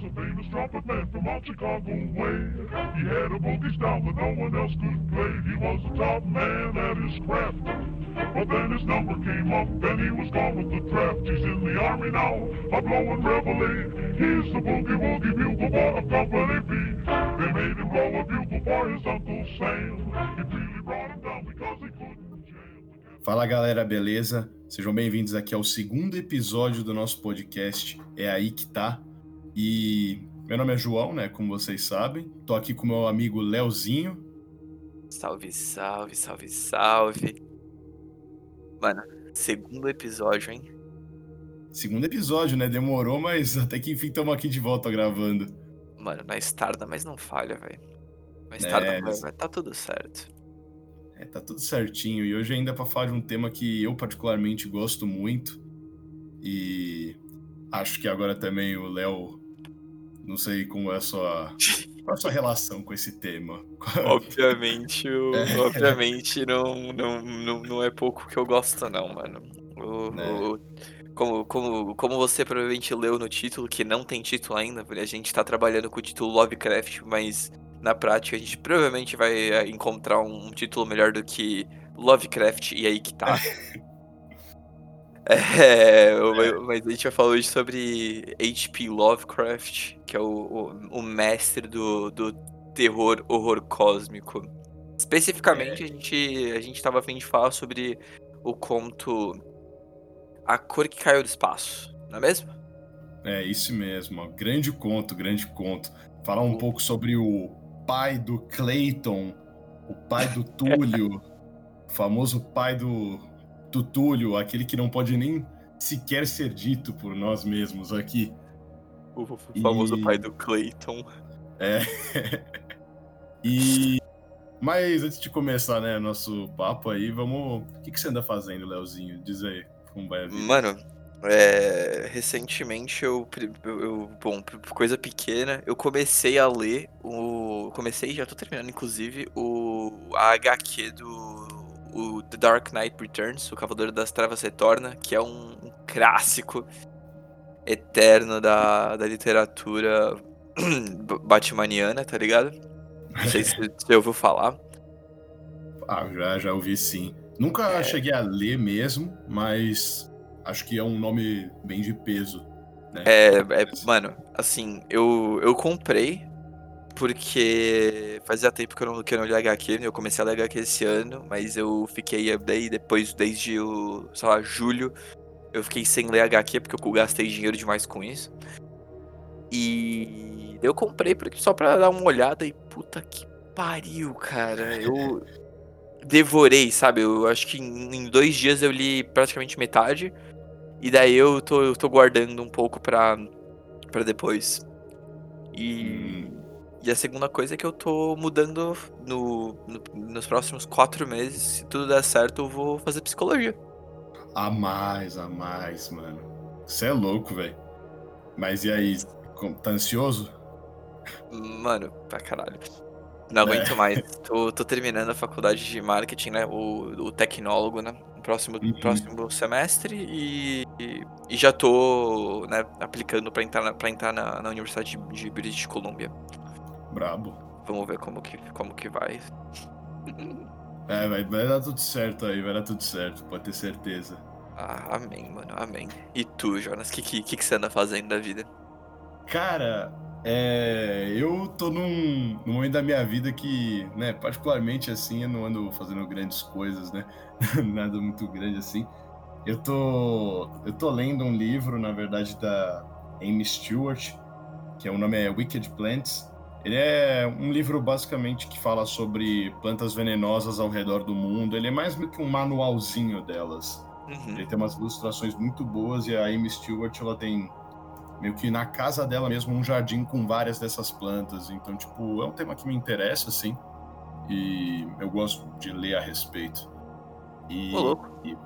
was a famous trumpet man from out Chicago way. He had a boogie style that no one else could play. He was a top man at his craft. But then his number came up, then he was gone with the draft. He's in the army now, a blowing reveille. He's the boogie woogie bugle boy of Company B. They made him blow a bugle for his Uncle Sam. It really brought him down because he couldn't jam. Fala galera, beleza? Sejam bem-vindos aqui ao segundo episódio do nosso podcast É Aí Que Tá. E meu nome é João, né? Como vocês sabem. Tô aqui com meu amigo Leozinho. Salve, salve, salve, salve. Mano, segundo episódio, hein? Segundo episódio, né? Demorou, mas até que enfim estamos aqui de volta gravando. Mano, nós tarda, mas não falha, velho. Nós É, tarda, mas mas- tá tudo certo. É, tá tudo certinho. E hoje ainda para falar de um tema que eu particularmente gosto muito. E acho que agora também o Léo. Não sei como é a sua. Qual é a sua relação com esse tema? Obviamente, o- É. obviamente não, não, não, não é pouco que eu gosto, não, mano. O- Né. o- como, como, como você provavelmente leu no título, que não tem título ainda, a gente tá trabalhando com o título Lovecraft, mas na prática a gente provavelmente vai é, encontrar um título melhor do que Lovecraft e aí que tá. É, o- mas a gente vai falar hoje sobre H.P. Lovecraft, que é o, o, o mestre do, do terror horror cósmico. Especificamente, a, gente, a gente tava a fim de falar sobre o conto A Cor que Caiu do Espaço, não é mesmo? É, isso mesmo. ó. Grande conto, grande conto. Falar um pouco sobre o pai do Clayton, o pai do Túlio, o famoso pai do, do Túlio, aquele que não pode nem sequer ser dito por nós mesmos aqui. O famoso E- pai do Clayton. É. e. Mas antes de começar, né, nosso papo aí, vamos. O que, que você anda fazendo, Leozinho? Diz aí como vai a vida. Mano, é, recentemente eu, eu- Bom, coisa pequena, eu comecei a ler o. Comecei, já tô terminando, inclusive, o. A HQ do. O The Dark Knight Returns, O Cavaleiro das Trevas Retorna, que é um, um clássico eterno da, da literatura batmaniana, tá ligado? Não sei se você ouviu falar. Ah, já, já ouvi sim. Nunca É. cheguei a ler mesmo, mas acho que é um nome bem de peso. Né? É, é, mano, assim, eu, eu comprei porque fazia tempo que eu não, que eu não HQ, né? eu comecei a ler HQ esse ano, mas eu fiquei daí depois, desde o, sei lá, julho, eu fiquei sem ler HQ porque eu gastei dinheiro demais com isso. E eu comprei porque só pra dar uma olhada e puta que pariu, cara. Eu devorei, sabe? Eu acho que em dois dias eu li praticamente metade. E daí eu tô, eu tô guardando um pouco pra, pra depois. E, e a segunda coisa é que eu tô mudando no, no- nos próximos quatro meses. Se tudo der certo, eu vou fazer psicologia. a mais, a mais, mano. Você é louco, velho. Mas e aí, tá ansioso? Mano, pra caralho. Não É. aguento mais. Tô, tô terminando a faculdade de marketing, né? O, o tecnólogo, né? No próximo, Uhum. próximo semestre. E, e, e já tô, né, aplicando pra entrar na, pra entrar na, na Universidade de, de British Columbia. Brabo. Vamos ver como que, como que vai. É, vai, vai dar tudo certo aí, vai dar tudo certo, pode ter certeza. Ah, amém, mano, amém. E tu, Jonas, o que, que, que você anda fazendo da vida? Cara, é, eu tô num, num momento da minha vida que, né, particularmente assim, eu não ando fazendo grandes coisas, né? Nada muito grande assim. Eu tô, eu tô lendo um livro, na verdade, da Amy Stewart, que é, o nome é Wicked Plants. Ele é um livro basicamente que fala sobre plantas venenosas ao redor do mundo. Ele é mais meio que um manualzinho delas. Uhum. Ele tem umas ilustrações muito boas e a Amy Stewart ela tem meio que na casa dela mesmo um jardim com várias dessas plantas. Então, tipo, é um tema que me interessa, assim. E eu gosto de ler a respeito. E, louco. e-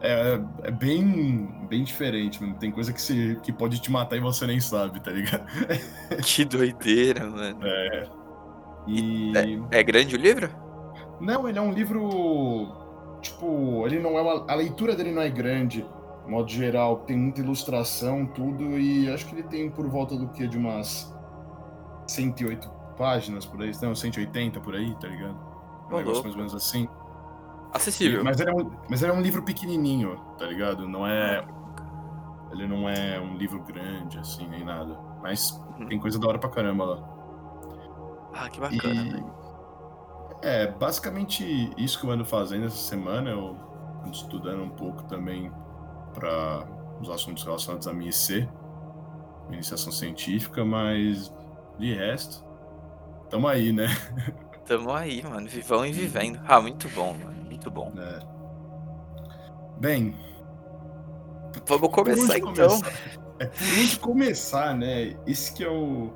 é, é bem, bem diferente, mano. Tem coisa que, se, que pode te matar e você nem sabe, tá ligado? Que doideira, mano. É. E. É grande o livro? Não, ele é um livro. Tipo, ele não é uma, a leitura dele não é grande. De modo geral, tem muita ilustração, tudo, e acho que ele tem por volta do que? De umas 108 páginas por aí, não, 180 por aí, tá ligado? Um negócio mais ou menos assim. Acessível. Mas ele, é um, mas ele é um livro pequenininho, tá ligado? Não é. Ele não é um livro grande, assim, nem nada. Mas Uhum. tem coisa da hora pra caramba lá. Ah, que bacana, E- velho. É, basicamente isso que eu ando fazendo essa semana. Eu ando estudando um pouco também para os assuntos relacionados à minha IC, minha iniciação científica, mas de resto, tamo aí, né? Tamo aí, mano. Vivão e vivendo. Ah, muito bom, mano. Muito bom. É. Bem, Vamos começar então. começar? É por onde começar, né? Esse que é o.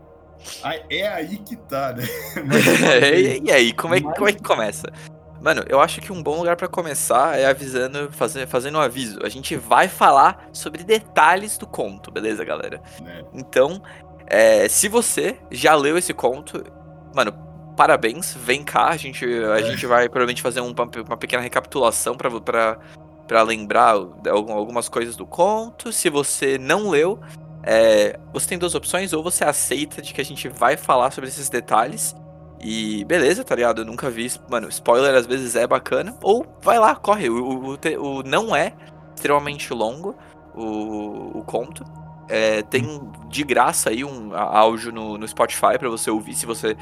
É aí que tá, né? Vez. e, aí, como é, que- Mas- como é que começa? Mano, eu acho que um bom lugar pra começar é avisando, fazer, fazendo um aviso. A gente vai falar sobre detalhes do conto, beleza, galera? Né? Então, é, se você já leu esse conto, mano, parabéns, vem cá, a gente, a gente vai provavelmente fazer um- uma, pequena recapitulação pra, pra lembrar algumas coisas do conto. Se você não leu, é, você tem duas opções, ou você aceita de que a gente vai falar sobre esses detalhes. E beleza, tá ligado? Eu nunca vi. Mano, spoiler às vezes é bacana. Ou vai lá, corre. O, o, o não é extremamente longo o, o conto. É, tem de graça aí um áudio no, no Spotify pra você ouvir se você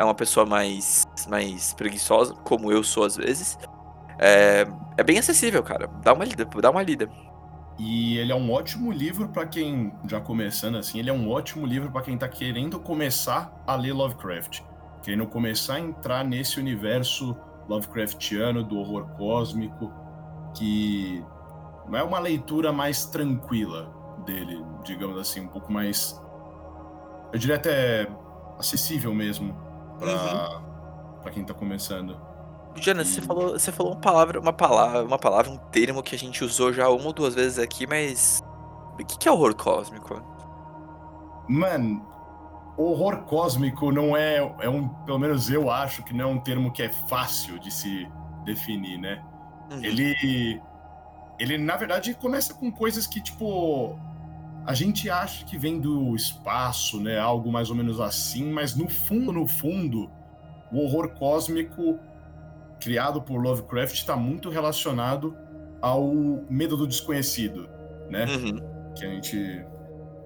é uma pessoa mais, mais preguiçosa, como eu sou às vezes. É, é bem acessível, cara. Dá uma lida, dá uma lida. E ele é um ótimo livro pra quem, já começando assim, ele é um ótimo livro pra quem tá querendo começar a ler Lovecraft. Querendo começar a entrar nesse universo Lovecraftiano do horror cósmico, que é uma leitura mais tranquila dele, digamos assim, um pouco mais. Eu diria até acessível mesmo pra, pra quem tá começando. Você E- falou, você falou uma palavra, uma palavra, uma palavra, um termo que a gente usou já uma ou duas vezes aqui, mas o que, que é horror cósmico? Mano, horror cósmico não é, é um, pelo menos eu acho que não é um termo que é fácil de se definir, né? Uhum. Ele, ele na verdade começa com coisas que tipo a gente acha que vem do espaço, né? Algo mais ou menos assim, mas no fundo, no fundo, o horror cósmico criado por Lovecraft está muito relacionado ao medo do desconhecido, né? Uhum. que a gente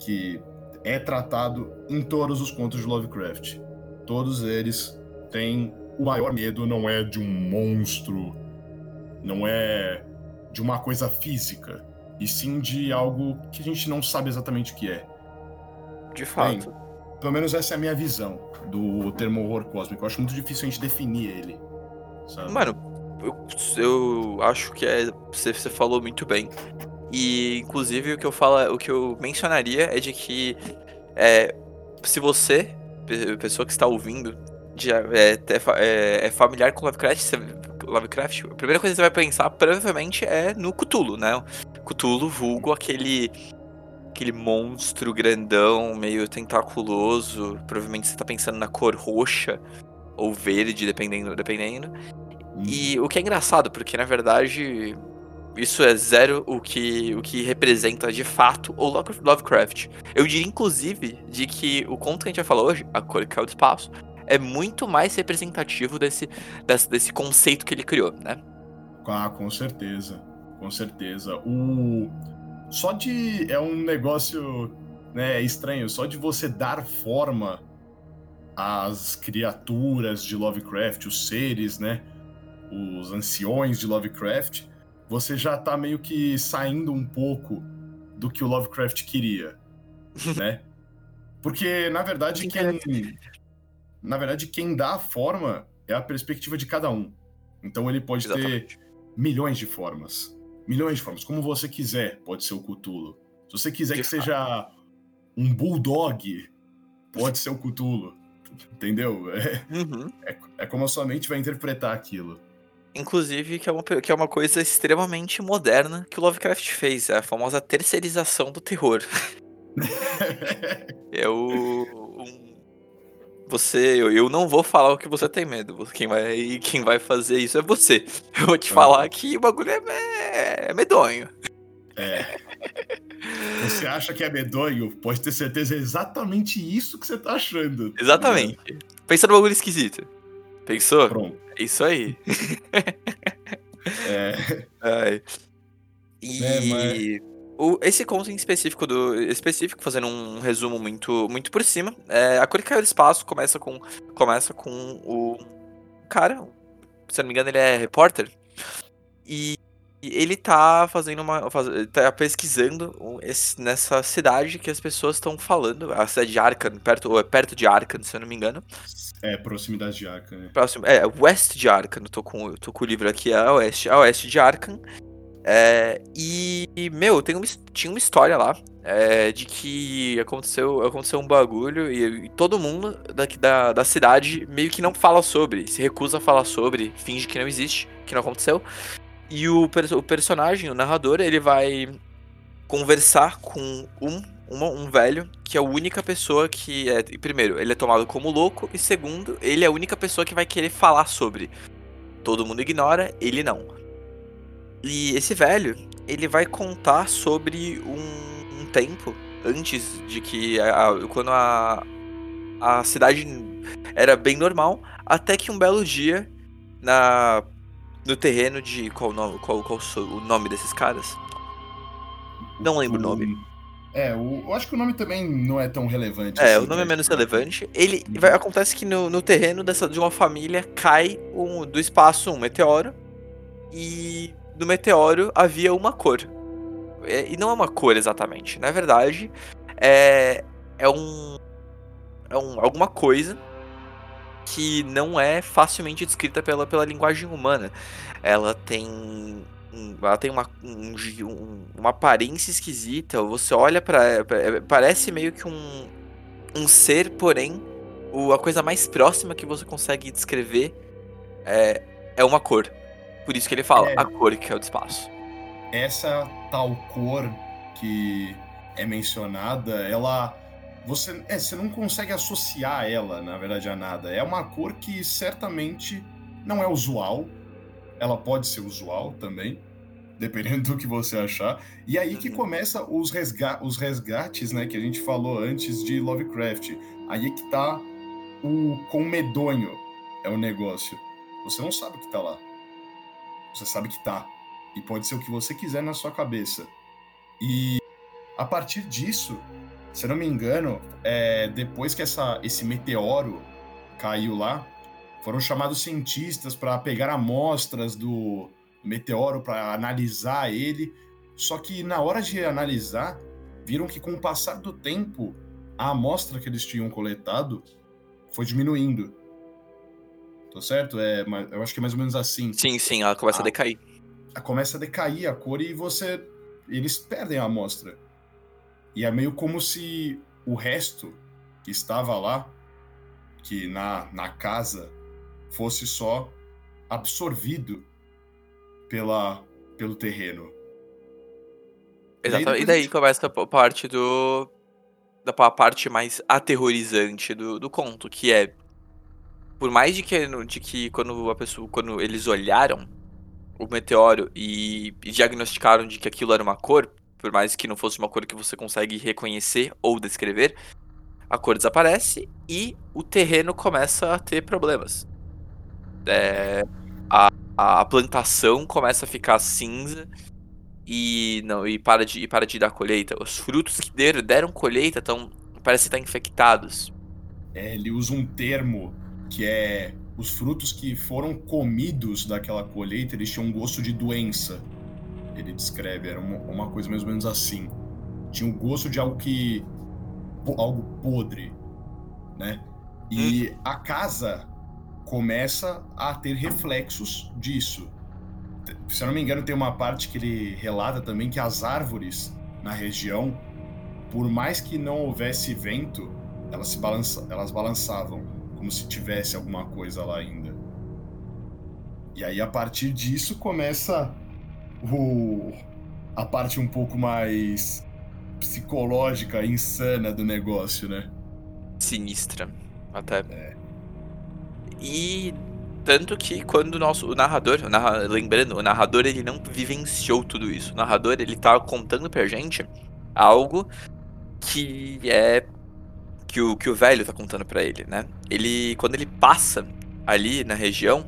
que é tratado em todos os contos de Lovecraft. Todos eles têm o maior medo não é de um monstro, não é de uma coisa física, e sim de algo que a gente não sabe exatamente o que é. De fato. Pelo menos essa é a minha visão do termo horror cósmico. Eu acho muito difícil a gente definir ele. Sabe? Mano, eu, eu acho que é. Você, você falou muito bem. E inclusive o que eu falo, o que eu mencionaria é de que é, se você, pe- pessoa que está ouvindo, já é, é é- é familiar com Lovecraft, você- Lovecraft, a primeira coisa que você vai pensar provavelmente é no Cthulhu, né? Cthulhu, vulgo aquele aquele monstro grandão, meio tentaculoso. Provavelmente você tá pensando na cor roxa ou verde, dependendo, dependendo. Hum. E o que é engraçado, porque na verdade isso é zero o que, o que representa de fato o Love- Lovecraft. Eu diria, inclusive, de que o conto que a gente vai falar hoje, A Cor que é o Espaço, é muito mais representativo desse, desse, desse conceito que ele criou, né? Ah, com certeza. Com certeza. O só de é um negócio, né, estranho, só de você dar forma às criaturas de Lovecraft, os seres, né, os anciões de Lovecraft, você já tá meio que saindo um pouco do que o Lovecraft queria, né? Porque na verdade quem na verdade quem dá a forma é a perspectiva de cada um. Então ele pode ter Exatamente. milhões de formas. Milhões de formas. Como você quiser, pode ser o Cthulhu. Se você quiser De que fato. seja um bulldog, pode ser o Cthulhu. Entendeu? É, Uhum. é, é como a sua mente vai interpretar aquilo. Inclusive, que é, uma, que é uma coisa extremamente moderna que o Lovecraft fez, é a famosa terceirização do terror. É o. Você, eu, eu não vou falar o que você tem medo. Quem vai, quem vai fazer isso é você. Eu vou te Ah. falar que o bagulho é, me- é medonho. É. Você acha que é medonho? Pode ter certeza é exatamente isso que você tá achando. tá Exatamente. Pensa no bagulho esquisito. Pensou? Pronto. É isso aí. É, Ai. E É, mas- o- esse conto em específico do específico, fazendo um resumo muito muito por cima, é, a cor que caiu do espaço começa com começa com o cara, se eu não me engano ele é repórter e ele tá fazendo uma faz, tá pesquisando esse- nessa cidade que as pessoas estão falando, a cidade de Arkham, perto ou é perto de Arkham, se eu não me engano. é proximidade de Arca, né? Próximo, é, West de Arkham, eu tô com, eu tô com o livro aqui, é a Oeste, a Oeste de Arkham. É, e, meu, tem uma, tinha uma história lá é, de que aconteceu, aconteceu um bagulho e, e todo mundo daqui da, da cidade meio que não fala sobre, se recusa a falar sobre, finge que não existe, que não aconteceu. E o, o personagem, o narrador, ele vai conversar com um, um velho que é a única pessoa que é. Primeiro, ele é tomado como louco, e segundo, ele é a única pessoa que vai querer falar sobre. Todo mundo ignora, ele não. E esse velho, ele vai contar sobre um, um tempo antes de que. a- a- quando a, a cidade era bem normal, até que um belo dia, na no terreno de. Qual o nome, qual, qual o nome desses caras? Não lembro o nome. É, o, eu acho que o nome também não é tão relevante. É, assim, o nome é né? menos relevante. Ele vai, acontece que no, no terreno dessa, de uma família cai um, do espaço um meteoro. E no meteoro havia uma cor. É, e não é uma cor exatamente. Na verdade, é, é um. É um, alguma coisa que não é facilmente descrita pela, pela linguagem humana. Ela tem. Ela tem uma, um um- uma aparência esquisita. Você olha pra. pra- Parece meio que um, um ser, porém, o, a coisa mais próxima que você consegue descrever é, é uma cor. Por isso que ele fala É. a cor que é o espaço. essa tal cor que é mencionada, ela você, é, você não consegue associar ela, na verdade, a nada. É uma cor que certamente não é usual. Ela pode ser usual também, dependendo do que você achar. E aí que Uhum. começa os, resga os resgates, né, que a gente falou antes de Lovecraft. Aí é que tá o com medonho é o negócio. Você não sabe o que tá lá. Você sabe que tá. E pode ser o que você quiser na sua cabeça. E a partir disso, se eu não me engano, é, depois que essa, esse meteoro caiu lá, foram chamados cientistas para pegar amostras do meteoro para analisar ele. Só que na hora de analisar, viram que com o passar do tempo, a amostra que eles tinham coletado foi diminuindo. Tô certo? É, mas eu acho que é mais ou menos assim Sim, sim, ela começa Ah. a decair. a- começa a decair a cor e você. Eles perdem a amostra. E é meio como se o resto que estava lá, que na, na casa, fosse só absorvido pela, pelo terreno. E Exato. E a daí começa a parte do. Da pa- parte mais aterrorizante do, do conto, que é. Por mais de que, de que quando a pessoa. Quando eles olharam o meteoro e, e diagnosticaram de que aquilo era uma cor, por mais que não fosse uma cor que você consegue reconhecer ou descrever, a cor desaparece e o terreno começa a ter problemas. É, a, a plantação começa a ficar cinza e não e para de e para de dar colheita. Os frutos que deram, deram colheita estão parece estar infectados. É, ele usa um termo que é os frutos que foram comidos daquela colheita, eles tinham um gosto de doença. Ele descreve, era uma, uma coisa mais ou menos assim. Tinha um gosto de algo que algo podre, né? E a casa começa a ter reflexos disso. Se eu não me engano, tem uma parte que ele relata também que as árvores na região, por mais que não houvesse vento, elas se balança, elas balançavam como se tivesse alguma coisa lá ainda. E aí a partir disso começa o a parte um pouco mais psicológica, insana do negócio, né? Sinistra. Até. E Tanto que quando o nosso o narrador, o narra, lembrando, o narrador ele não vivenciou tudo isso. O narrador ele tá contando pra gente algo que é que o, que o velho tá contando para ele, né? Ele quando ele passa ali na região,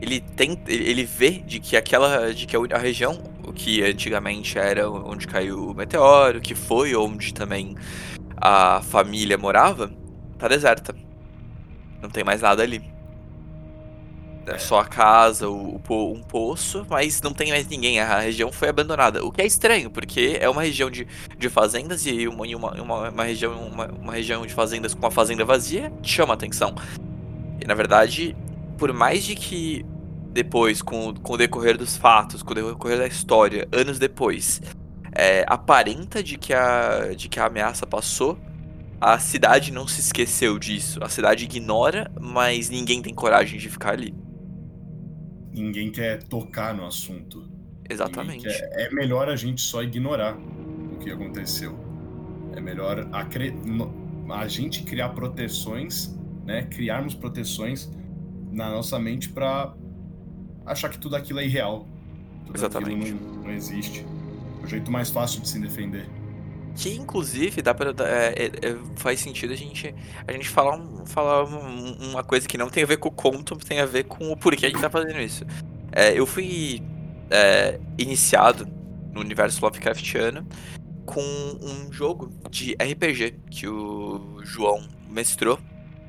ele tem ele vê de que aquela de que a região que antigamente era onde caiu o meteoro, que foi onde também a família morava, tá deserta. Não tem mais nada ali. É só a casa, o, o, um poço, mas não tem mais ninguém. A região foi abandonada. O que é estranho, porque é uma região de, de fazendas e uma, uma, uma, uma região, uma, uma, região de fazendas com uma fazenda vazia chama atenção. E na verdade, por mais de que depois, com, com o decorrer dos fatos, com o decorrer da história, anos depois, é, aparenta de que, a, de que a ameaça passou, a cidade não se esqueceu disso. A cidade ignora, mas ninguém tem coragem de ficar ali ninguém quer tocar no assunto. Exatamente. Quer... É melhor a gente só ignorar o que aconteceu. É melhor a, cre... a gente criar proteções, né? Criarmos proteções na nossa mente para achar que tudo aquilo é irreal. Tudo Exatamente. Não, não, existe. O jeito mais fácil de se defender. Que inclusive dá pra, é, é, é, faz sentido a gente, a gente falar, um, falar uma coisa que não tem a ver com o conto, tem a ver com o porquê a gente tá fazendo isso. É, eu fui é, iniciado no universo Lovecraftiano com um jogo de RPG que o João mestrou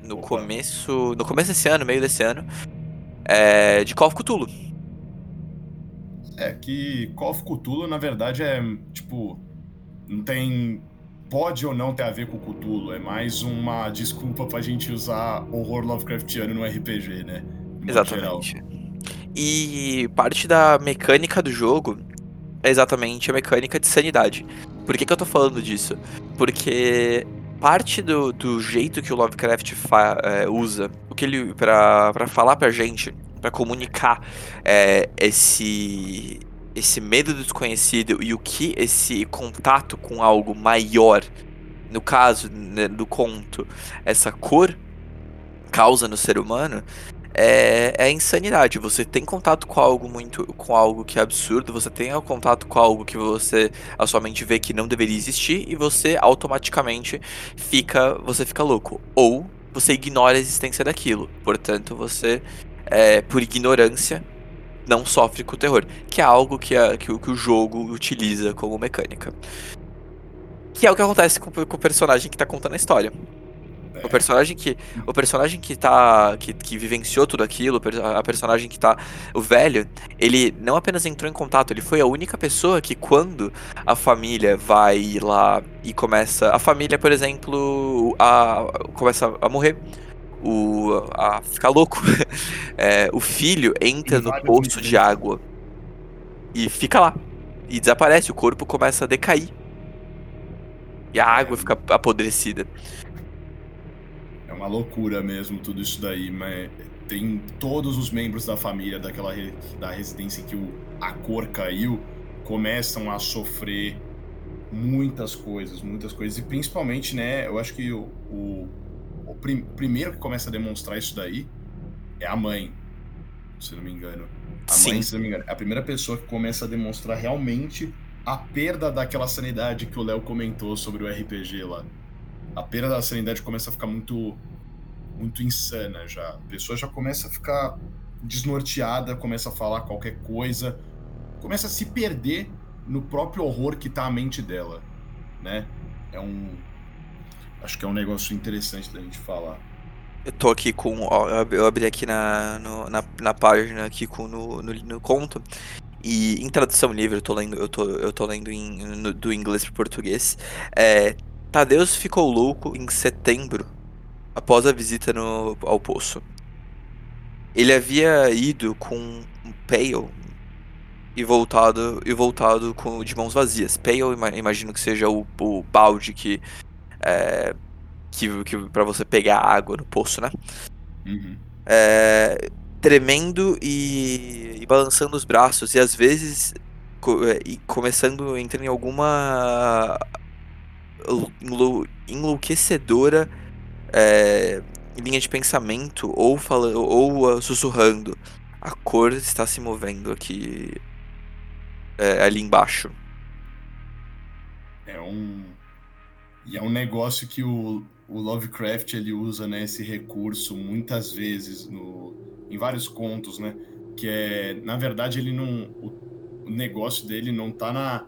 no Opa. começo. No começo desse ano, meio desse ano. É, de Call of Cthulhu. É que Call of Cthulhu, na verdade, é tipo não tem. Pode ou não ter a ver com o Cthulhu, é mais uma desculpa pra gente usar horror Lovecraftiano no RPG, né? No exatamente. Geral. E parte da mecânica do jogo é exatamente a mecânica de sanidade. Por que, que eu tô falando disso? Porque parte do, do jeito que o Lovecraft fa, é, usa, o que ele para falar pra gente, para comunicar é, esse esse medo do desconhecido e o que esse contato com algo maior, no caso né, do conto, essa cor causa no ser humano, é, é insanidade. Você tem contato com algo muito, com algo que é absurdo, você tem contato com algo que você, a sua mente vê que não deveria existir e você automaticamente fica, você fica louco. Ou você ignora a existência daquilo. Portanto, você, é, por ignorância, não sofre com o terror, que é algo que, a, que, que o jogo utiliza como mecânica. Que é o que acontece com, com o personagem que tá contando a história. O personagem que. O personagem que tá. Que, que vivenciou tudo aquilo, a personagem que tá. O velho, ele não apenas entrou em contato, ele foi a única pessoa que, quando a família vai lá e começa. A família, por exemplo, a, começa a morrer o a ficar louco. É, o filho entra no poço de água e fica lá. E desaparece, o corpo começa a decair. E a água fica apodrecida. É uma loucura mesmo tudo isso daí, mas tem todos os membros da família daquela da residência que o, a cor caiu começam a sofrer muitas coisas, muitas coisas. E principalmente, né, eu acho que o o prim primeiro que começa a demonstrar isso daí é a mãe, se não me engano. A Sim. mãe, se não me engano, é a primeira pessoa que começa a demonstrar realmente a perda daquela sanidade que o Léo comentou sobre o RPG lá. A perda da sanidade começa a ficar muito muito insana já. A pessoa já começa a ficar desnorteada, começa a falar qualquer coisa, começa a se perder no próprio horror que tá a mente dela, né? É um acho que é um negócio interessante da gente falar. Eu tô aqui com. Ó, eu abri aqui na, no, na, na página aqui com, no, no, no, conto. E em tradução livre, eu tô lendo, eu tô, eu tô lendo em, no, do inglês pro português. É, Tadeus ficou louco em setembro, após a visita no, ao poço. Ele havia ido com um Pale e voltado, e voltado com, de mãos vazias. Pale, imagino que seja o, o balde que é, que, que para você pegar água no poço, né? Uhum. É, tremendo e, e, balançando os braços e às vezes co é, e começando a entrar em alguma enlouquecedora é, linha de pensamento ou falando ou uh, sussurrando. A cor está se movendo aqui é, ali embaixo. É um e é um negócio que o, o Lovecraft ele usa né, esse recurso muitas vezes no, em vários contos, né? Que é, na verdade, ele não. O, o negócio dele não tá na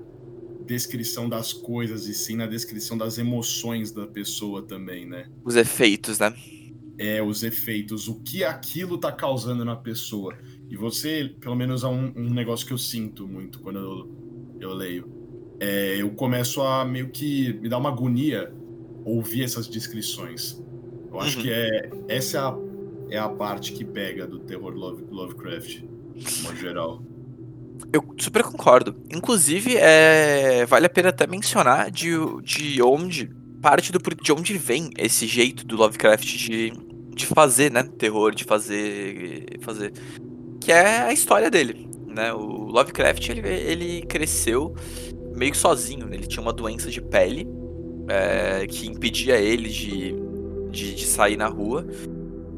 descrição das coisas, e sim na descrição das emoções da pessoa também, né? Os efeitos, né? É, os efeitos, o que aquilo tá causando na pessoa. E você, pelo menos é um, um negócio que eu sinto muito quando eu, eu leio. É, eu começo a meio que me dar uma agonia ouvir essas descrições. Eu acho uhum. que é essa é a, é a parte que pega do terror Love, Lovecraft, no geral. Eu super concordo. Inclusive, é, vale a pena até mencionar de, de onde parte do de onde vem esse jeito do Lovecraft de, de fazer, né, terror, de fazer fazer que é a história dele, né? O Lovecraft ele, ele cresceu meio que sozinho, né? ele tinha uma doença de pele é, que impedia ele de, de, de, sair na rua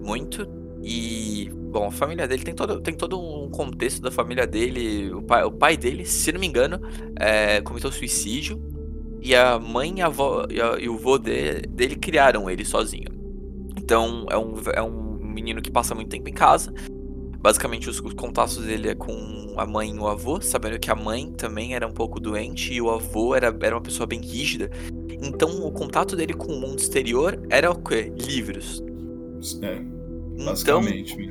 muito. E, bom, a família dele tem todo, tem todo um contexto da família dele. O pai, o pai dele, se não me engano, é, cometeu suicídio. E a mãe a avó, e, a, e o vô de, dele criaram ele sozinho. Então, é um, é um menino que passa muito tempo em casa. Basicamente, os, os contatos dele é com a mãe e o avô, sabendo que a mãe também era um pouco doente e o avô era, era uma pessoa bem rígida. Então o contato dele com o mundo exterior era o quê? Livros. É. Então,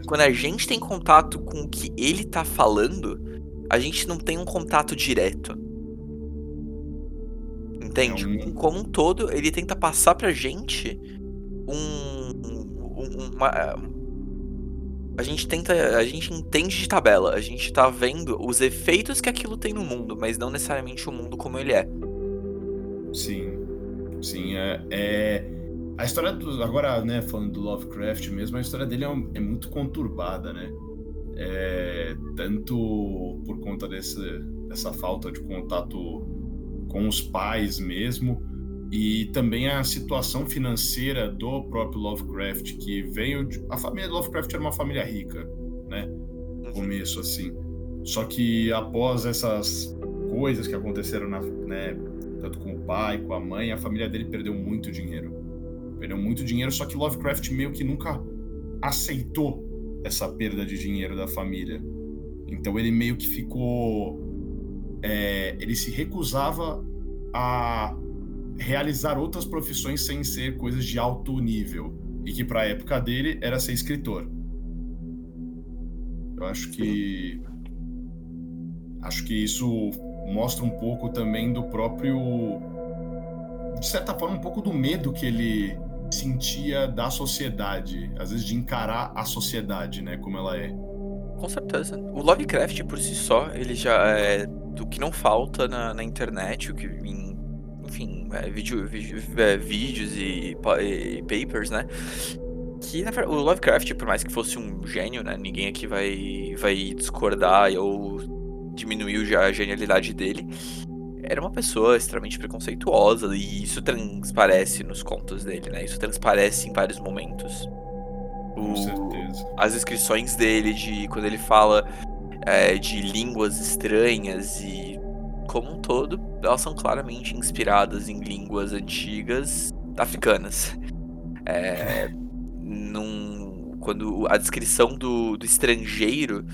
quando a gente tem contato com o que ele tá falando, a gente não tem um contato direto. Entende? É um... Como um todo, ele tenta passar pra gente um, um uma, a gente tenta, a gente entende de tabela, a gente tá vendo os efeitos que aquilo tem no mundo, mas não necessariamente o mundo como ele é. Sim. Sim, é, é, a história do agora, né, falando do Lovecraft mesmo, a história dele é, é muito conturbada, né? É, tanto por conta desse, dessa falta de contato com os pais mesmo, e também a situação financeira do próprio Lovecraft, que veio de, a família Lovecraft era uma família rica, né? No começo assim. Só que após essas coisas que aconteceram na, né, tanto com o pai, com a mãe, a família dele perdeu muito dinheiro. Perdeu muito dinheiro, só que Lovecraft meio que nunca aceitou essa perda de dinheiro da família. Então ele meio que ficou. É, ele se recusava a realizar outras profissões sem ser coisas de alto nível. E que para a época dele era ser escritor. Eu acho que. Acho que isso mostra um pouco também do próprio. De certa forma, um pouco do medo que ele sentia da sociedade, às vezes de encarar a sociedade, né, como ela é. Com certeza. O Lovecraft por si só, ele já é do que não falta na, na internet, o que em, enfim, é, vídeo, vídeo, é, vídeos e, e, papers, né? Que na, o Lovecraft, por mais que fosse um gênio, né? Ninguém aqui vai, vai discordar ou diminuiu já a genialidade dele, era uma pessoa extremamente preconceituosa e isso transparece nos contos dele, né? Isso transparece em vários momentos. O, Com certeza. As descrições dele de quando ele fala é, de línguas estranhas e como um todo, elas são claramente inspiradas em línguas antigas africanas. É, num, quando a descrição do, do estrangeiro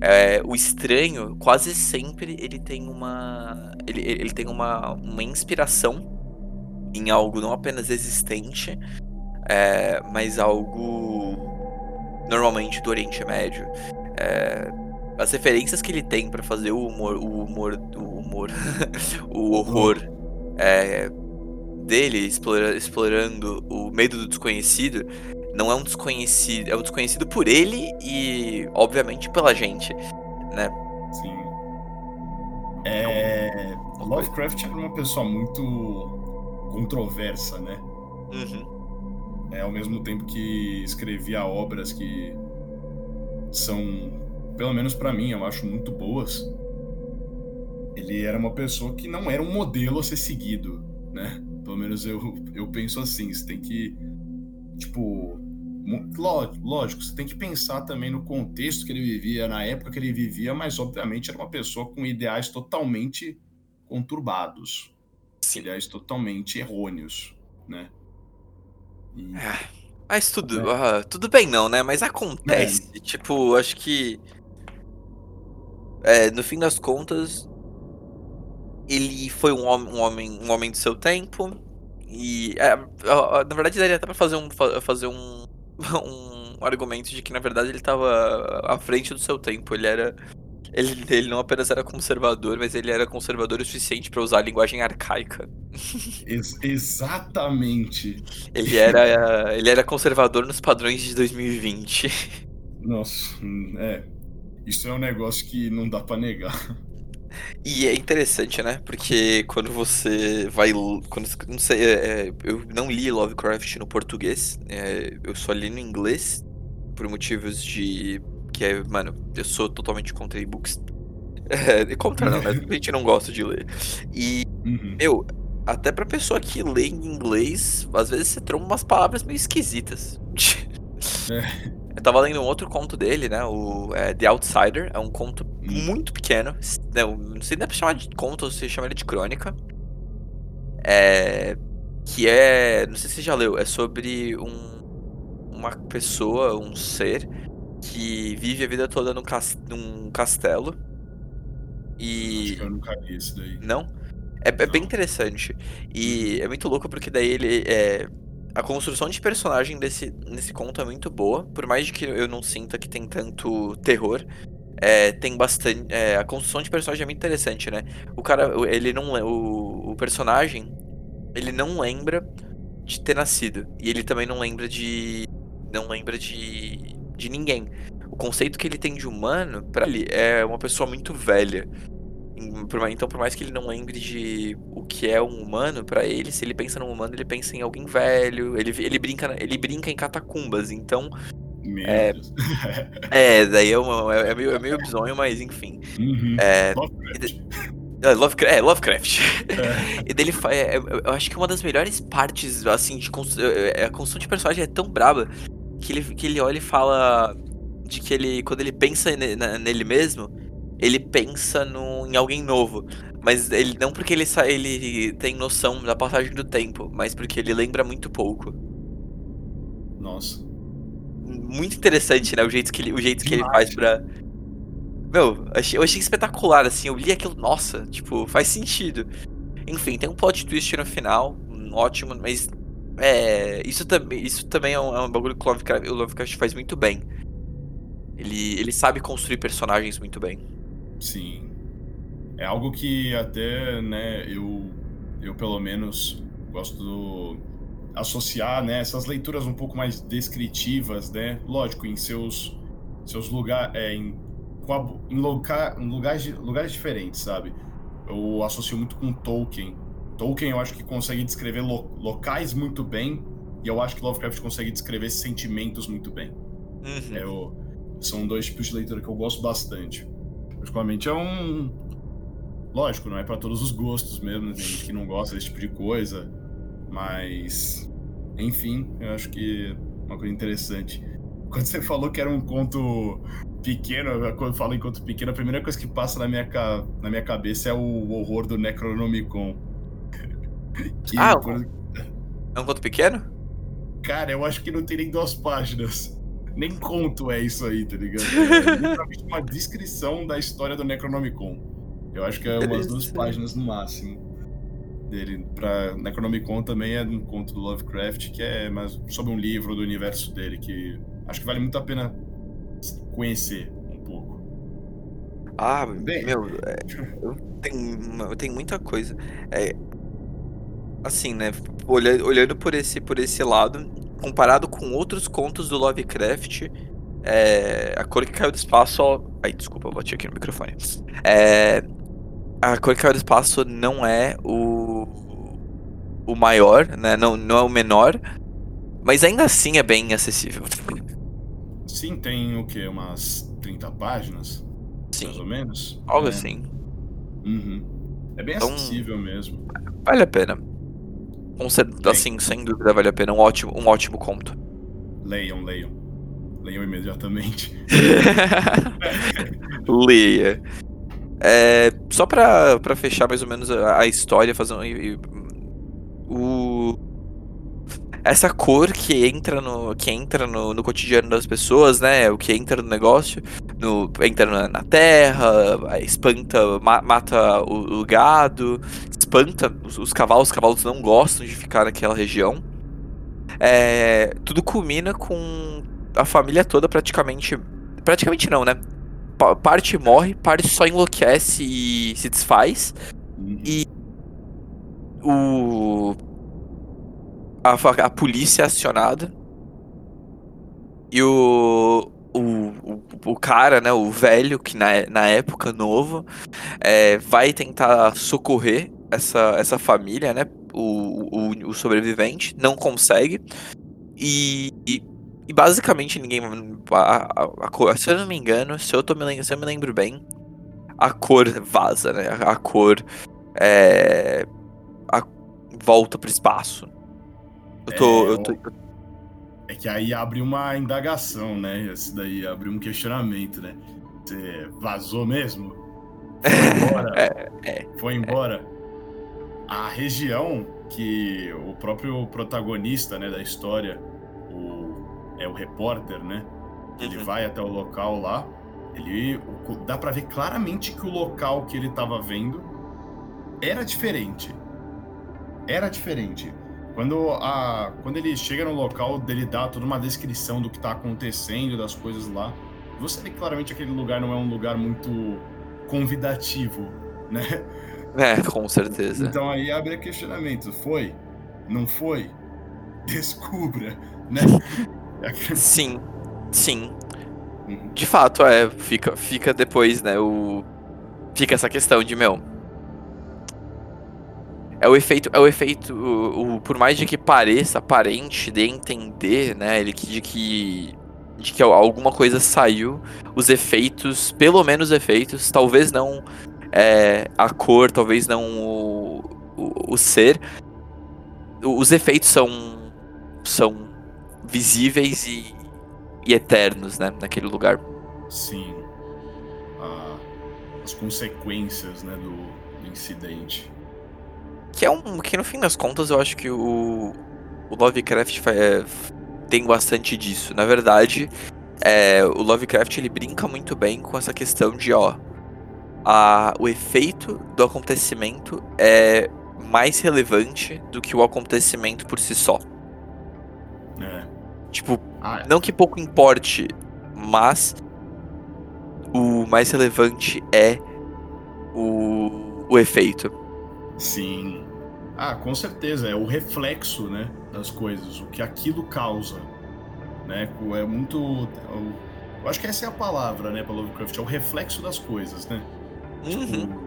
é, o estranho, quase sempre, ele tem uma. Ele, ele tem uma, uma inspiração em algo não apenas existente, é, mas algo normalmente do Oriente Médio. É, as referências que ele tem para fazer o humor, o humor, o humor, o horror é, dele, explora, explorando o medo do desconhecido, não é um desconhecido, é um desconhecido por ele e, obviamente, pela gente, né? Sim. É... Lovecraft era uma pessoa muito controversa, né? Uhum. É, ao mesmo tempo que escrevia obras que são, pelo menos para mim, eu acho muito boas. Ele era uma pessoa que não era um modelo a ser seguido, né? Pelo menos eu, eu penso assim, você tem que tipo Lógico, você tem que pensar também no contexto que ele vivia, na época que ele vivia, mas obviamente era uma pessoa com ideais totalmente conturbados. Sim. Ideais totalmente errôneos, né? E... É, mas tudo, uh, tudo bem não, né? Mas acontece. É. Tipo, acho que. É, no fim das contas, ele foi um homem, um homem, um homem do seu tempo. E é, na verdade daria até pra fazer um, fazer um, um argumento de que na verdade ele estava à frente do seu tempo. Ele era. Ele, ele não apenas era conservador, mas ele era conservador o suficiente para usar a linguagem arcaica. Ex exatamente. Ele era, ele era conservador nos padrões de 2020. Nossa, é. Isso é um negócio que não dá para negar. E é interessante, né? Porque quando você vai. Quando, não sei, é, é, eu não li Lovecraft no português, é, eu só li no inglês, por motivos de. Que é, mano, eu sou totalmente contra e-books. É, contra não, né? A gente não gosta de ler. E, uhum. meu, até pra pessoa que lê em inglês, às vezes você tromba umas palavras meio esquisitas. É. Eu tava lendo um outro conto dele, né? O é, The Outsider. É um conto hum. muito pequeno. Não, não sei nem pra chamar de conto ou se chama ele de crônica. É. Que é. Não sei se você já leu. É sobre um, uma pessoa, um ser, que vive a vida toda num, cas, num castelo. E. Acho que eu nunca li isso daí. Não? É, é bem interessante. E uhum. é muito louco porque daí ele é a construção de personagem desse, nesse conto é muito boa, por mais de que eu não sinta que tem tanto terror. É, tem bastante. É, a construção de personagem é muito interessante, né? O cara, ele não. O, o personagem, ele não lembra de ter nascido. E ele também não lembra de. Não lembra de. de ninguém. O conceito que ele tem de humano, para ele, é uma pessoa muito velha. Então, por mais que ele não lembre de o que é um humano, para ele, se ele pensa num humano, ele pensa em alguém velho. Ele, ele, brinca, ele brinca em catacumbas. Então. É, é, daí é, uma, é, é, meio, é meio bizonho, mas enfim. Uhum. É, Lovecraft. É, Lovecraft. É, Lovecraft. É. e dele é, eu acho que uma das melhores partes, assim, de. É, a construção de personagem é tão braba que ele, que ele olha e fala de que ele, quando ele pensa nele mesmo, ele pensa no, em alguém novo. Mas ele não porque ele, ele tem noção da passagem do tempo, mas porque ele lembra muito pouco. Nossa. Muito interessante, né? O jeito que ele, o jeito que ele faz pra. Meu, achei, eu achei espetacular, assim. Eu li aquilo, nossa, tipo, faz sentido. Enfim, tem um plot twist no final, ótimo, mas. É. Isso, também isso também é um, é um bagulho que o Lovecraft, o Lovecraft faz muito bem. Ele, ele sabe construir personagens muito bem. Sim. É algo que até, né, eu, eu pelo menos gosto do, associar, né, essas leituras um pouco mais descritivas, né, lógico, em seus, seus lugares, é, em, em, loca, em lugares, lugares diferentes, sabe? Eu associo muito com Tolkien. Tolkien eu acho que consegue descrever lo, locais muito bem, e eu acho que Lovecraft consegue descrever sentimentos muito bem. Uhum. É, eu, são dois tipos de leitura que eu gosto bastante. Particularmente é um. Lógico, não é para todos os gostos mesmo, né? tem gente que não gosta desse tipo de coisa, mas. Enfim, eu acho que é uma coisa interessante. Quando você falou que era um conto pequeno, quando eu falo em conto pequeno, a primeira coisa que passa na minha, ca... na minha cabeça é o horror do Necronomicon. que ah, por... é um conto pequeno? Cara, eu acho que não tem nem duas páginas nem conto é isso aí, tá ligado? É literalmente uma descrição da história do Necronomicon. Eu acho que é umas duas páginas no máximo dele. Pra Necronomicon também é um conto do Lovecraft, que é mais sobre um livro do universo dele, que acho que vale muito a pena conhecer um pouco. Ah, Bem, meu, é, eu, tenho, eu tenho muita coisa. É, assim, né? Olhando, olhando por esse, por esse lado, comparado com outros contos do Lovecraft, é, a cor que caiu do espaço. Ai, desculpa, eu bati aqui no microfone. É, a cor que caiu do espaço não é o, o maior, né? Não, não é o menor, mas ainda assim é bem acessível. Sim, tem o que? Umas 30 páginas? Sim. Mais ou menos? Algo é. assim. Uhum. É bem então, acessível mesmo. Vale a pena. Assim, sem dúvida vale a pena. Um ótimo, um ótimo conto. Leiam, leiam. Leiam imediatamente. Leia. É, só pra, pra fechar mais ou menos a, a história, fazer um, o essa cor que entra no que entra no, no, cotidiano das pessoas, né? O que entra no negócio, no, entra na, na terra, espanta, ma, mata o, o, gado, espanta os, os, cavalos. Os cavalos não gostam de ficar naquela região. É, tudo culmina com a família toda praticamente, praticamente não, né? parte morre, parte só enlouquece e se desfaz. Uhum. E o a, a polícia é acionada e o, o, o, cara, né, o velho, que na, na época novo, é, vai tentar socorrer essa, essa família, né, o, o, o sobrevivente, não consegue, e, e e basicamente ninguém. A, a, a, se eu não me engano, se eu, tô me, se eu me lembro bem, a cor vaza, né? A, cor é, a, volta pro espaço. Eu tô, é, eu tô, É que aí abre uma indagação, né? Esse daí abre um questionamento, né? Você vazou mesmo? Foi embora? é, é, Foi embora? A região que o próprio protagonista né, da história é o repórter, né? Ele uhum. vai até o local lá. Ele dá para ver claramente que o local que ele tava vendo era diferente. Era diferente. Quando, a, quando ele chega no local, dele dá toda uma descrição do que tá acontecendo, das coisas lá. Você vê claramente que aquele lugar não é um lugar muito convidativo, né? É, com certeza. Então aí abre questionamento. Foi? Não foi? Descubra, né? Sim, sim. Uhum. De fato, é, fica, fica depois, né, o... Fica essa questão de, meu... É o efeito, é o efeito, o, o por mais de que pareça aparente de entender, né, ele de que de que alguma coisa saiu, os efeitos, pelo menos efeitos, talvez não é, a cor, talvez não o, o, o ser, os efeitos são são visíveis e, e eternos, né? Naquele lugar. Sim. Ah, as consequências, né, do, do, incidente. Que é um. Que no fim das contas eu acho que o. O Lovecraft é, tem bastante disso. Na verdade, é, o Lovecraft ele brinca muito bem com essa questão de, ó. A, o efeito do acontecimento é mais relevante do que o acontecimento por si só. Tipo, ah, é. não que pouco importe, mas o mais relevante é o, o efeito. Sim. Ah, com certeza. É o reflexo, né, das coisas, o que aquilo causa, né? É muito. Eu acho que essa é a palavra, né, para Lovecraft, é o reflexo das coisas, né? Uhum. Tipo,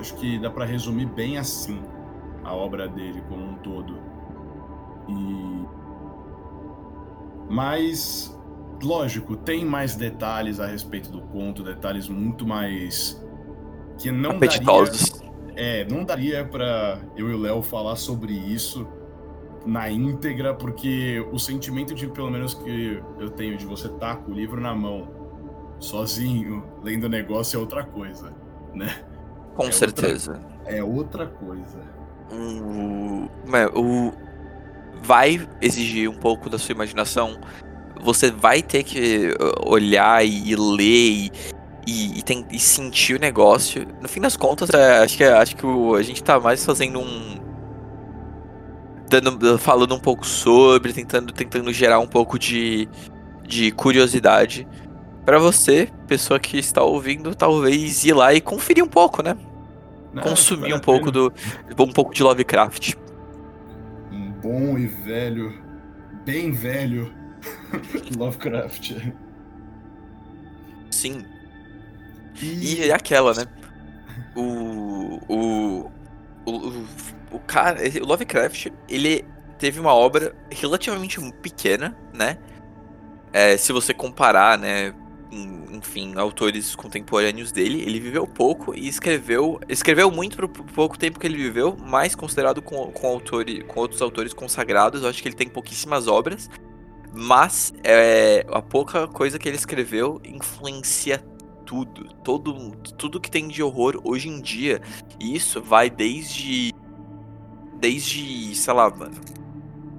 acho que dá para resumir bem assim a obra dele como um todo. E mas, lógico, tem mais detalhes a respeito do conto, detalhes muito mais. que não Apetitosos. É, não daria para eu e o Léo falar sobre isso na íntegra, porque o sentimento de, pelo menos, que eu tenho de você estar tá com o livro na mão, sozinho, lendo o negócio, é outra coisa, né? Com é certeza. Outra, é outra coisa. O, o, vai exigir um pouco da sua imaginação. Você vai ter que uh, olhar e, ler e, e, e, tem, e sentir o negócio. No fim das contas, é, acho que, acho que o, a gente tá mais fazendo um. Dando, falando um pouco sobre, tentando, tentando gerar um pouco de, de curiosidade para você, pessoa que está ouvindo, talvez ir lá e conferir um pouco, né? Não, Consumir um pouco do um pouco de Lovecraft bom e velho, bem velho Lovecraft. Sim. E, e aquela, né? O, o, o, o cara, o Lovecraft, ele teve uma obra relativamente pequena, né? É, se você comparar, né, enfim, autores contemporâneos dele. Ele viveu pouco e escreveu, escreveu muito pro, pouco tempo que ele viveu, mas considerado com, com, autor, com outros autores consagrados. Eu acho que ele tem pouquíssimas obras. Mas é, a pouca coisa que ele escreveu influencia tudo. Todo, tudo que tem de horror hoje em dia. E isso vai desde. Desde, sei lá, mano.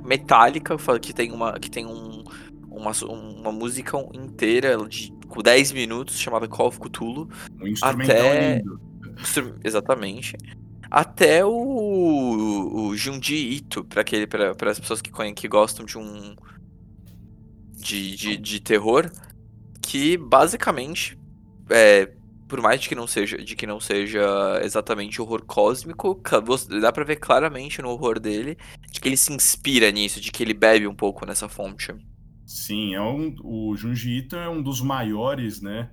Metallica, que tem uma. Que tem um. Uma, uma música inteira de 10 minutos chamada Call of Cthulhu. Um até... lindo. Exatamente. Até o, o Junji Ito, para aquele para as pessoas que, conhecem, que gostam de um de, de, de terror, que basicamente é, por mais de que não seja de que não seja exatamente horror cósmico, dá para ver claramente no horror dele de que ele se inspira nisso, de que ele bebe um pouco nessa fonte. Sim, é um, o Junji Ito é um dos maiores, né,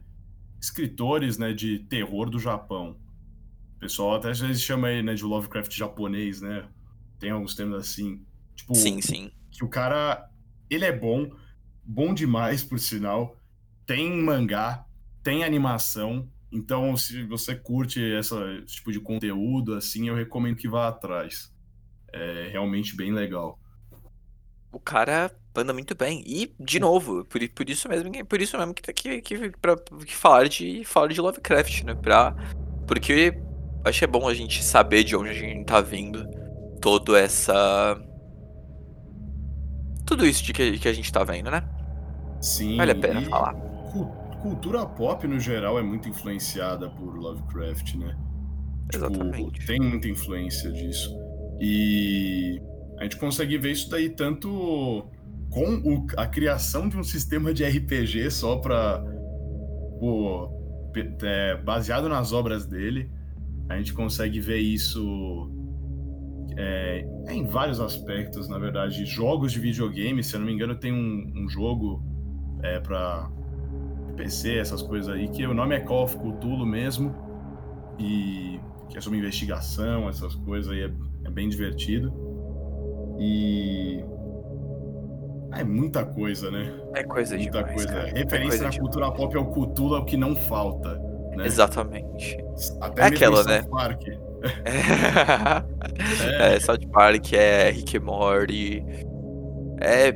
escritores, né, de terror do Japão. O pessoal até às vezes chama ele, né, de Lovecraft japonês, né? Tem alguns termos assim, tipo, sim, sim. que o cara ele é bom, bom demais por sinal. Tem mangá, tem animação, então se você curte essa, esse tipo de conteúdo assim, eu recomendo que vá atrás. É realmente bem legal o cara anda muito bem. E, de novo, por, por isso mesmo, por isso mesmo que, que, que, pra, que falar, de, falar de Lovecraft, né? Pra, porque acho que é bom a gente saber de onde a gente tá vindo todo essa. Tudo isso de que, que a gente tá vendo, né? Sim. Vale a pena falar. Cultura pop, no geral, é muito influenciada por Lovecraft, né? Tipo, Exatamente. Tipo, tem muita influência disso. E a gente consegue ver isso daí tanto com o, a criação de um sistema de RPG só para é, baseado nas obras dele. A gente consegue ver isso é, em vários aspectos, na verdade. Jogos de videogame, se eu não me engano, tem um, um jogo é, para PC, essas coisas aí, que o nome é Call of Cthulhu mesmo, e que é sobre investigação, essas coisas aí, é, é bem divertido. E. É muita coisa, né? É coisa muita demais, coisa. Cara. Referência é coisa na cultura demais. pop ao Cthulhu é o que não falta. Né? Exatamente. Até é aquela, né? Park. é. é, South Park, é Rick Morty. É.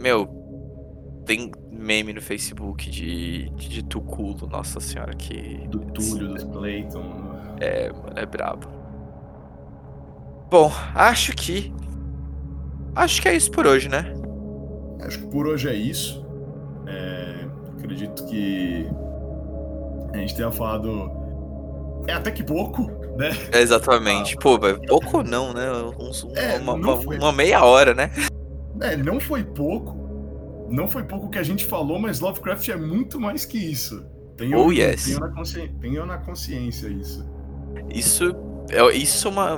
Meu. Tem meme no Facebook de, de, de Tuculo, nossa senhora, que. Do Túlio, dos Clayton. É, mano, é brabo. Bom, acho que Acho que é isso por hoje, né? Acho que por hoje é isso. É, acredito que a gente tenha falado. É até que pouco, né? exatamente. Ah, Pô, pouco não, né? Um, é, uma, uma, uma, meia hora, né? É, não foi pouco. Não foi pouco que a gente falou, mas Lovecraft é muito mais que isso. Tenho, oh, yes. tenho, na, consciência, tenho na consciência isso. Isso é isso é uma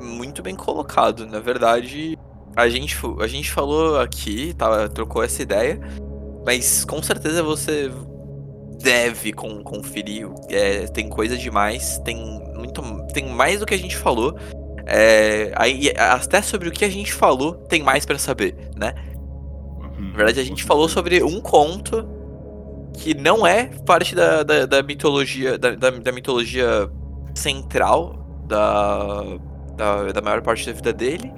muito bem colocado. Na verdade, a gente, a gente falou aqui, tá, trocou essa ideia, mas com certeza você deve com, conferir. É, tem coisa demais, tem muito, tem mais do que a gente falou. É, aí, até sobre o que a gente falou, tem mais para saber, né? Uhum. Na verdade, a gente falou sobre um conto que não é parte da, da, da mitologia da, da, da, mitologia central da, da, da maior parte da vida dele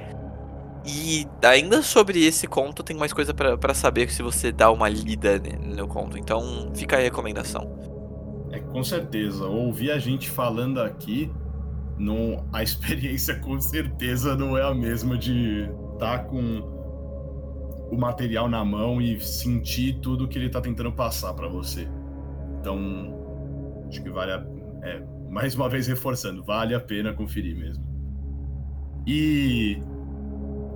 e ainda sobre esse conto, tem mais coisa para saber se você dá uma lida no conto. Então, fica a recomendação. É, com certeza. Ouvir a gente falando aqui, não, a experiência com certeza não é a mesma de estar tá com o material na mão e sentir tudo que ele está tentando passar para você. Então, acho que vale a, é, mais uma vez reforçando, vale a pena conferir mesmo. E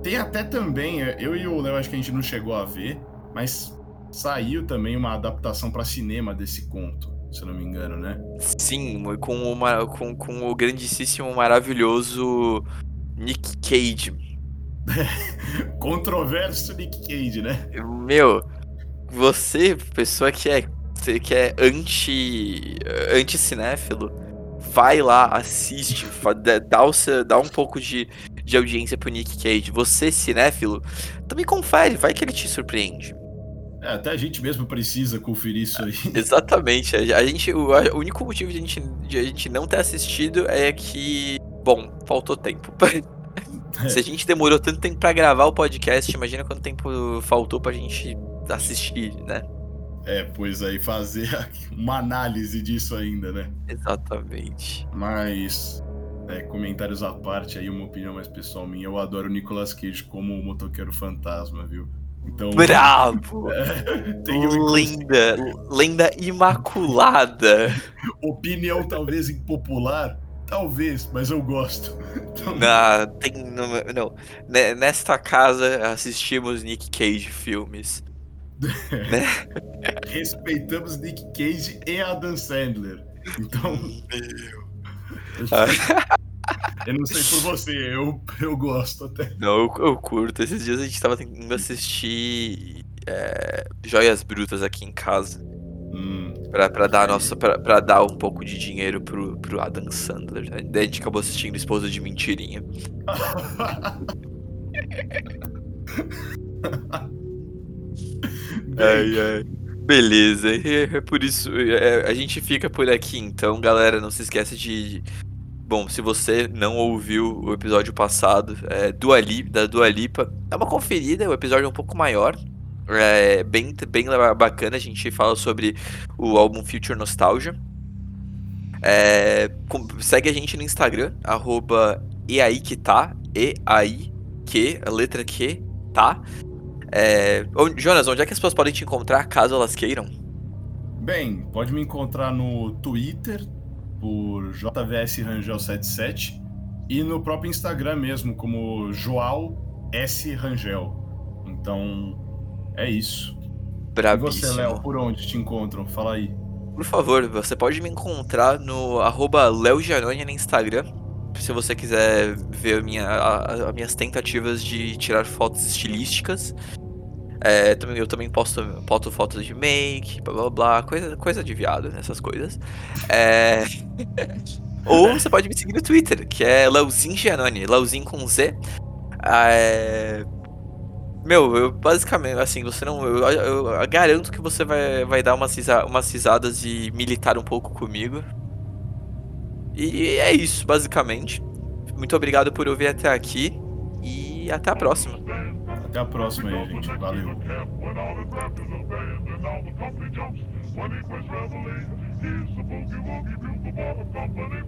tem até também, é, eu e o Léo acho que a gente não chegou a ver, mas saiu também uma adaptação para cinema desse conto, se eu não me engano, né? Sim, com, uma, com, com o grandíssimo, maravilhoso Nick Cage. Controverso Nick Cage, né? Meu, você, pessoa que é, que é anti, anti-cinéfilo, vai lá, assiste, dá, o dá um pouco de, de audiência pro Nick Cage, você, cinéfilo, também confere, vai que ele te surpreende. É, até a gente mesmo precisa conferir isso aí. Exatamente. A gente, o, o único motivo de a, gente, de a gente não ter assistido é que, bom, faltou tempo. Se a gente demorou tanto tempo pra gravar o podcast, imagina quanto tempo faltou pra gente assistir, né? É, pois aí fazer uma análise disso ainda, né? Exatamente. Mas, é, comentários à parte aí, uma opinião mais pessoal minha, eu adoro o Nicolas Cage como o motoqueiro fantasma, viu? Então, Bravo! é, tem um Lenda, lenda imaculada. opinião talvez impopular, talvez, mas eu gosto. Então, Na, tem, não, não. Ne- Nesta casa assistimos Nick Cage filmes. respeitamos Nick Cage e Adam Sandler. Então, Ah, eu não sei por você, eu, eu gosto até. Não, eu, eu curto. Esses dias a gente tava tentando assistir é, Joias Brutas aqui em casa. Hum, Pra, pra dar nossa. Pra, pra dar um pouco de dinheiro pro, pro Adam Sandler. Daí a gente acabou assistindo Esposa de Mentirinha. Ai, ai. Beleza, é, é por isso. é, a gente fica por aqui então, galera. Não se esqueça de. Bom, se você não ouviu o episódio passado é, Dua Li- da Dua Lipa, dá uma conferida, o episódio é um pouco maior. É bem, bem bacana, a gente fala sobre o álbum Future Nostalgia. É, segue a gente no Instagram, arroba e aí que tá, e aí que, a letra Q, tá. É, Jonas, onde é que as pessoas podem te encontrar caso elas queiram? Bem, pode me encontrar no Twitter por JVSRangel77 e no próprio Instagram mesmo, como Joal S. Rangel. Então, é isso. E você, Brabíssimo. Léo, por onde te encontram? Fala aí. Por favor, você pode me encontrar no arroba no Instagram. Se você quiser ver a minha, a- as minhas tentativas de tirar fotos estilísticas. É, também, eu também posto, posto fotos de make, blá blá blá, coisa, coisa de viado, essas coisas. É, Ou você pode me seguir no Twitter, que é Leozinho Giannone, com Z. É, Meu, eu basicamente, assim, você não. Eu, eu- eu garanto que você vai, vai dar umas, risa- umas risadas e militar um pouco comigo. E é isso, basicamente. Muito obrigado por ouvir até aqui. E até a próxima. Até a próxima aí, gente. Valeu. When all the he reveling, boogie woogie bugle company